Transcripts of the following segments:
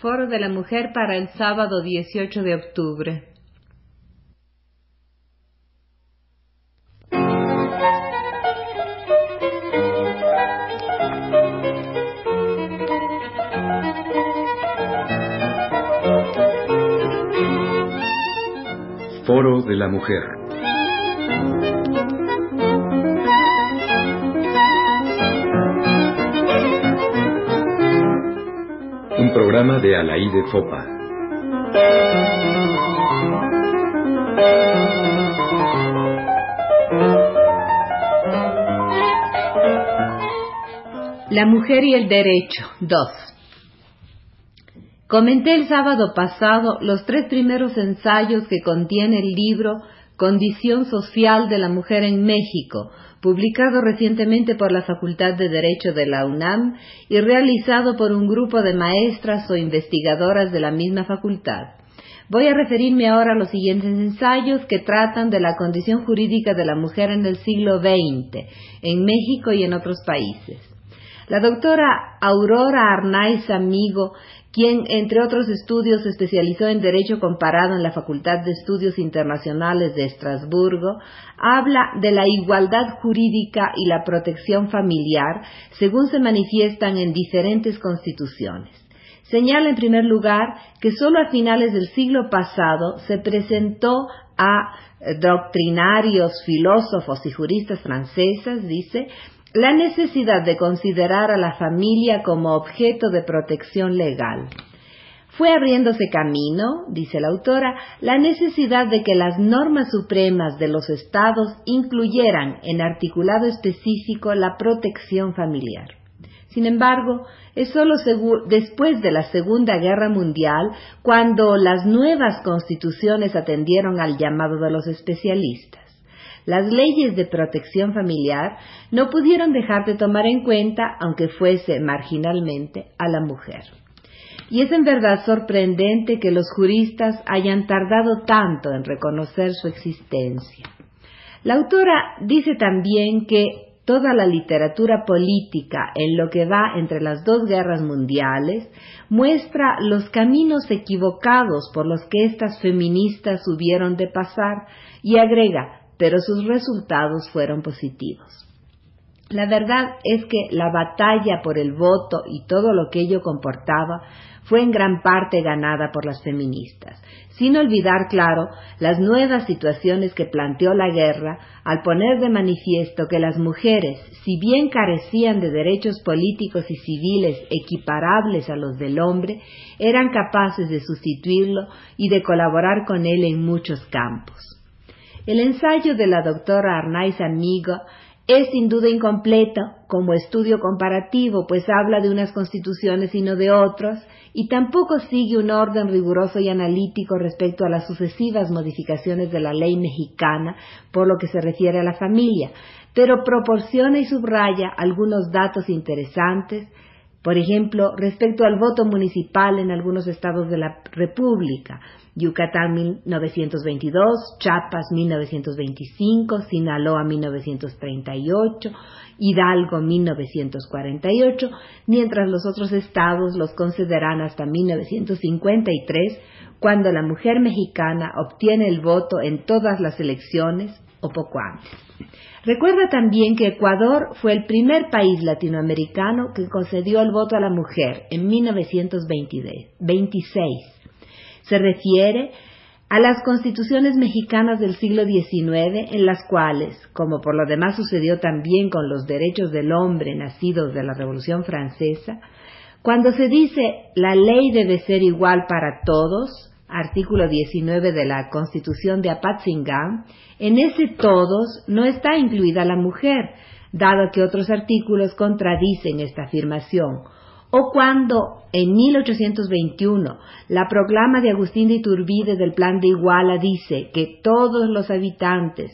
Foro de la Mujer para el sábado 18 de octubre. Foro de la Mujer. Programa de Alaide Fopa. La mujer y el derecho. 2. Comenté el sábado pasado los tres primeros ensayos que contiene el libro Condición Social de la Mujer en México, publicado recientemente por la Facultad de Derecho de la UNAM y realizado por un grupo de maestras o investigadoras de la misma facultad. Voy a referirme ahora a los siguientes ensayos que tratan de la condición jurídica de la mujer en el siglo XX, en México y en otros países. La doctora Aurora Arnaiz Amigo quien, entre otros estudios, se especializó en Derecho Comparado en la Facultad de Estudios Internacionales de Estrasburgo, habla de la igualdad jurídica y la protección familiar según se manifiestan en diferentes constituciones. Señala en primer lugar que solo a finales del siglo pasado se presentó a doctrinarios, filósofos y juristas francesas, dice, la necesidad de considerar a la familia como objeto de protección legal. Fue abriéndose camino, dice la autora, la necesidad de que las normas supremas de los estados incluyeran en articulado específico la protección familiar. Sin embargo, es solo después de la Segunda Guerra Mundial cuando las nuevas constituciones atendieron al llamado de los especialistas las leyes de protección familiar no pudieron dejar de tomar en cuenta, aunque fuese marginalmente, a la mujer. Y es en verdad sorprendente que los juristas hayan tardado tanto en reconocer su existencia. La autora dice también que toda la literatura política en lo que va entre las dos guerras mundiales muestra los caminos equivocados por los que estas feministas hubieron de pasar y agrega pero sus resultados fueron positivos. La verdad es que la batalla por el voto y todo lo que ello comportaba fue en gran parte ganada por las feministas, sin olvidar, claro, las nuevas situaciones que planteó la guerra al poner de manifiesto que las mujeres, si bien carecían de derechos políticos y civiles equiparables a los del hombre, eran capaces de sustituirlo y de colaborar con él en muchos campos. El ensayo de la doctora Arnaiz Amigo es sin duda incompleto como estudio comparativo, pues habla de unas constituciones y no de otras, y tampoco sigue un orden riguroso y analítico respecto a las sucesivas modificaciones de la ley mexicana por lo que se refiere a la familia, pero proporciona y subraya algunos datos interesantes, por ejemplo, respecto al voto municipal en algunos estados de la República, Yucatán 1922, Chiapas 1925, Sinaloa 1938, Hidalgo 1948, mientras los otros estados los concederán hasta 1953, cuando la mujer mexicana obtiene el voto en todas las elecciones o poco antes. Recuerda también que Ecuador fue el primer país latinoamericano que concedió el voto a la mujer en 1926 se refiere a las constituciones mexicanas del siglo XIX, en las cuales, como por lo demás sucedió también con los derechos del hombre nacidos de la Revolución Francesa, cuando se dice la ley debe ser igual para todos, artículo 19 de la Constitución de Apatzingán, en ese todos no está incluida la mujer, dado que otros artículos contradicen esta afirmación, o cuando en 1821 la proclama de Agustín de Iturbide del Plan de Iguala dice que todos los habitantes,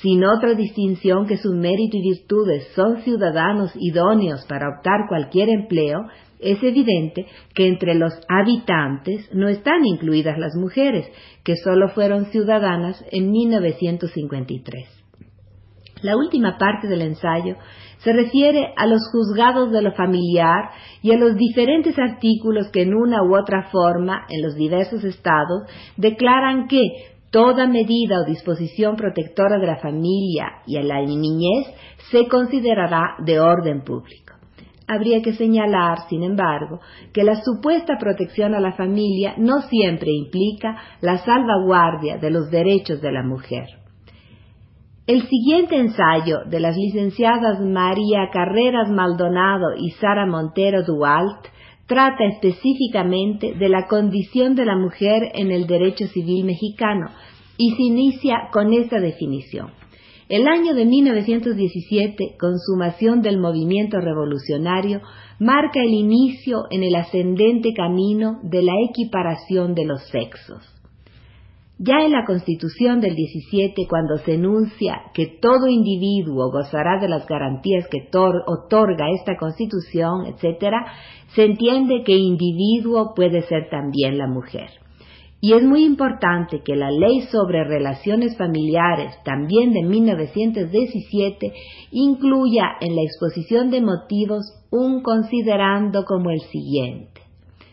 sin otra distinción que su mérito y virtudes, son ciudadanos idóneos para optar cualquier empleo, es evidente que entre los habitantes no están incluidas las mujeres, que solo fueron ciudadanas en 1953. La última parte del ensayo se refiere a los juzgados de lo familiar y a los diferentes artículos que en una u otra forma en los diversos estados declaran que toda medida o disposición protectora de la familia y a la niñez se considerará de orden público. Habría que señalar, sin embargo, que la supuesta protección a la familia no siempre implica la salvaguardia de los derechos de la mujer. El siguiente ensayo de las licenciadas María Carreras Maldonado y Sara Montero Dualt trata específicamente de la condición de la mujer en el derecho civil mexicano y se inicia con esta definición. El año de 1917, consumación del movimiento revolucionario, marca el inicio en el ascendente camino de la equiparación de los sexos. Ya en la Constitución del 17, cuando se enuncia que todo individuo gozará de las garantías que otorga esta Constitución, etc., se entiende que individuo puede ser también la mujer. Y es muy importante que la ley sobre relaciones familiares, también de 1917, incluya en la exposición de motivos un considerando como el siguiente,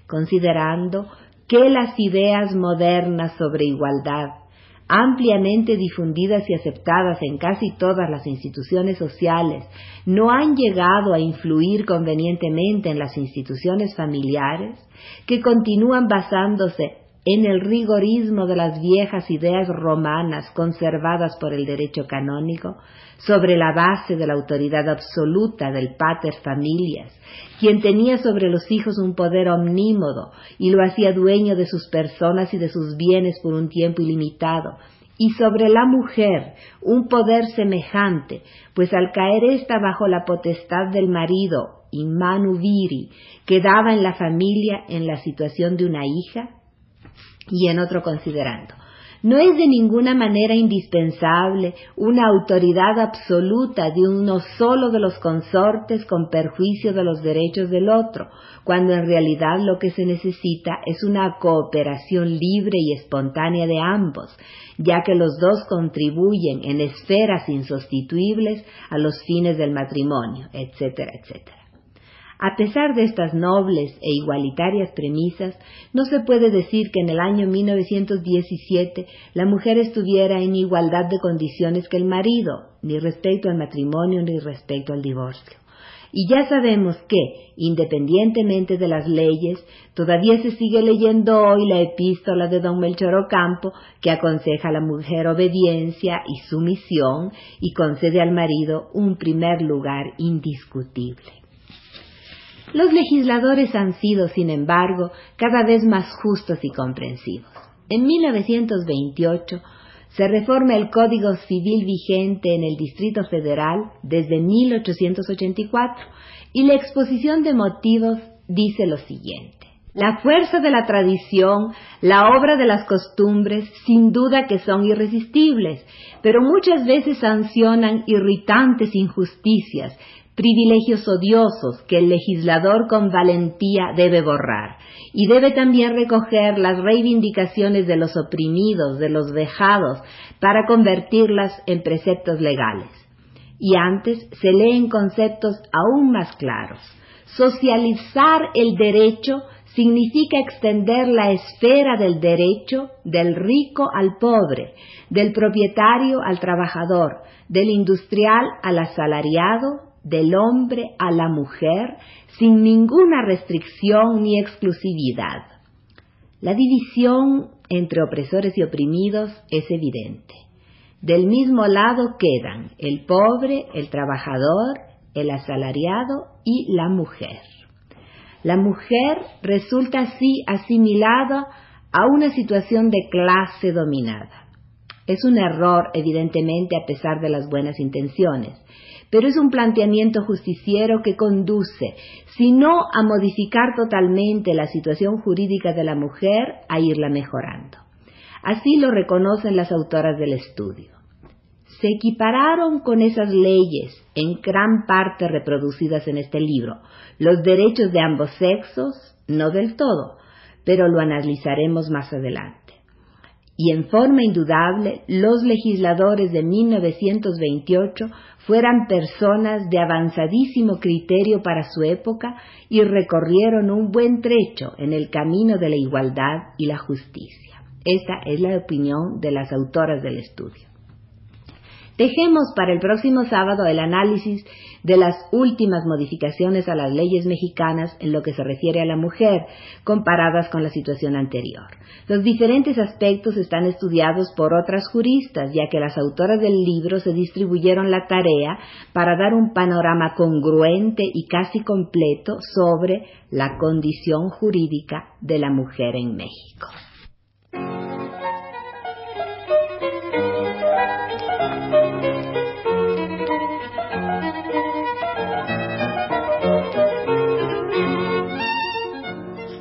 considerando que las ideas modernas sobre igualdad, ampliamente difundidas y aceptadas en casi todas las instituciones sociales, no han llegado a influir convenientemente en las instituciones familiares, que continúan basándose en el rigorismo de las viejas ideas romanas conservadas por el derecho canónico, sobre la base de la autoridad absoluta del pater familias, quien tenía sobre los hijos un poder omnímodo y lo hacía dueño de sus personas y de sus bienes por un tiempo ilimitado, y sobre la mujer un poder semejante, pues al caer ésta bajo la potestad del marido, y viri, quedaba en la familia en la situación de una hija, y en otro considerando. No es de ninguna manera indispensable una autoridad absoluta de uno solo de los consortes con perjuicio de los derechos del otro, cuando en realidad lo que se necesita es una cooperación libre y espontánea de ambos, ya que los dos contribuyen en esferas insustituibles a los fines del matrimonio, etcétera, etcétera. A pesar de estas nobles e igualitarias premisas, no se puede decir que en el año 1917 la mujer estuviera en igualdad de condiciones que el marido, ni respecto al matrimonio ni respecto al divorcio. Y ya sabemos que, independientemente de las leyes, todavía se sigue leyendo hoy la epístola de don Melchor Ocampo que aconseja a la mujer obediencia y sumisión y concede al marido un primer lugar indiscutible. Los legisladores han sido, sin embargo, cada vez más justos y comprensivos. En 1928 se reforma el Código Civil vigente en el Distrito Federal desde 1884 y la exposición de motivos dice lo siguiente. La fuerza de la tradición, la obra de las costumbres, sin duda que son irresistibles, pero muchas veces sancionan irritantes injusticias privilegios odiosos que el legislador con valentía debe borrar, y debe también recoger las reivindicaciones de los oprimidos, de los dejados, para convertirlas en preceptos legales. Y antes se leen conceptos aún más claros. Socializar el derecho significa extender la esfera del derecho del rico al pobre, del propietario al trabajador, del industrial al asalariado, del hombre a la mujer sin ninguna restricción ni exclusividad. La división entre opresores y oprimidos es evidente. Del mismo lado quedan el pobre, el trabajador, el asalariado y la mujer. La mujer resulta así asimilada a una situación de clase dominada. Es un error, evidentemente, a pesar de las buenas intenciones, pero es un planteamiento justiciero que conduce, si no a modificar totalmente la situación jurídica de la mujer, a irla mejorando. Así lo reconocen las autoras del estudio. Se equipararon con esas leyes, en gran parte reproducidas en este libro, los derechos de ambos sexos, no del todo, pero lo analizaremos más adelante. Y en forma indudable los legisladores de 1928 fueran personas de avanzadísimo criterio para su época y recorrieron un buen trecho en el camino de la igualdad y la justicia. Esta es la opinión de las autoras del estudio. Dejemos para el próximo sábado el análisis de las últimas modificaciones a las leyes mexicanas en lo que se refiere a la mujer, comparadas con la situación anterior. Los diferentes aspectos están estudiados por otras juristas, ya que las autoras del libro se distribuyeron la tarea para dar un panorama congruente y casi completo sobre la condición jurídica de la mujer en México.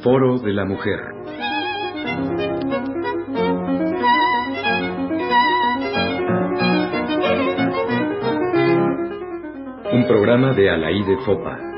Foro de la Mujer. Un programa de Alaí de Fopa.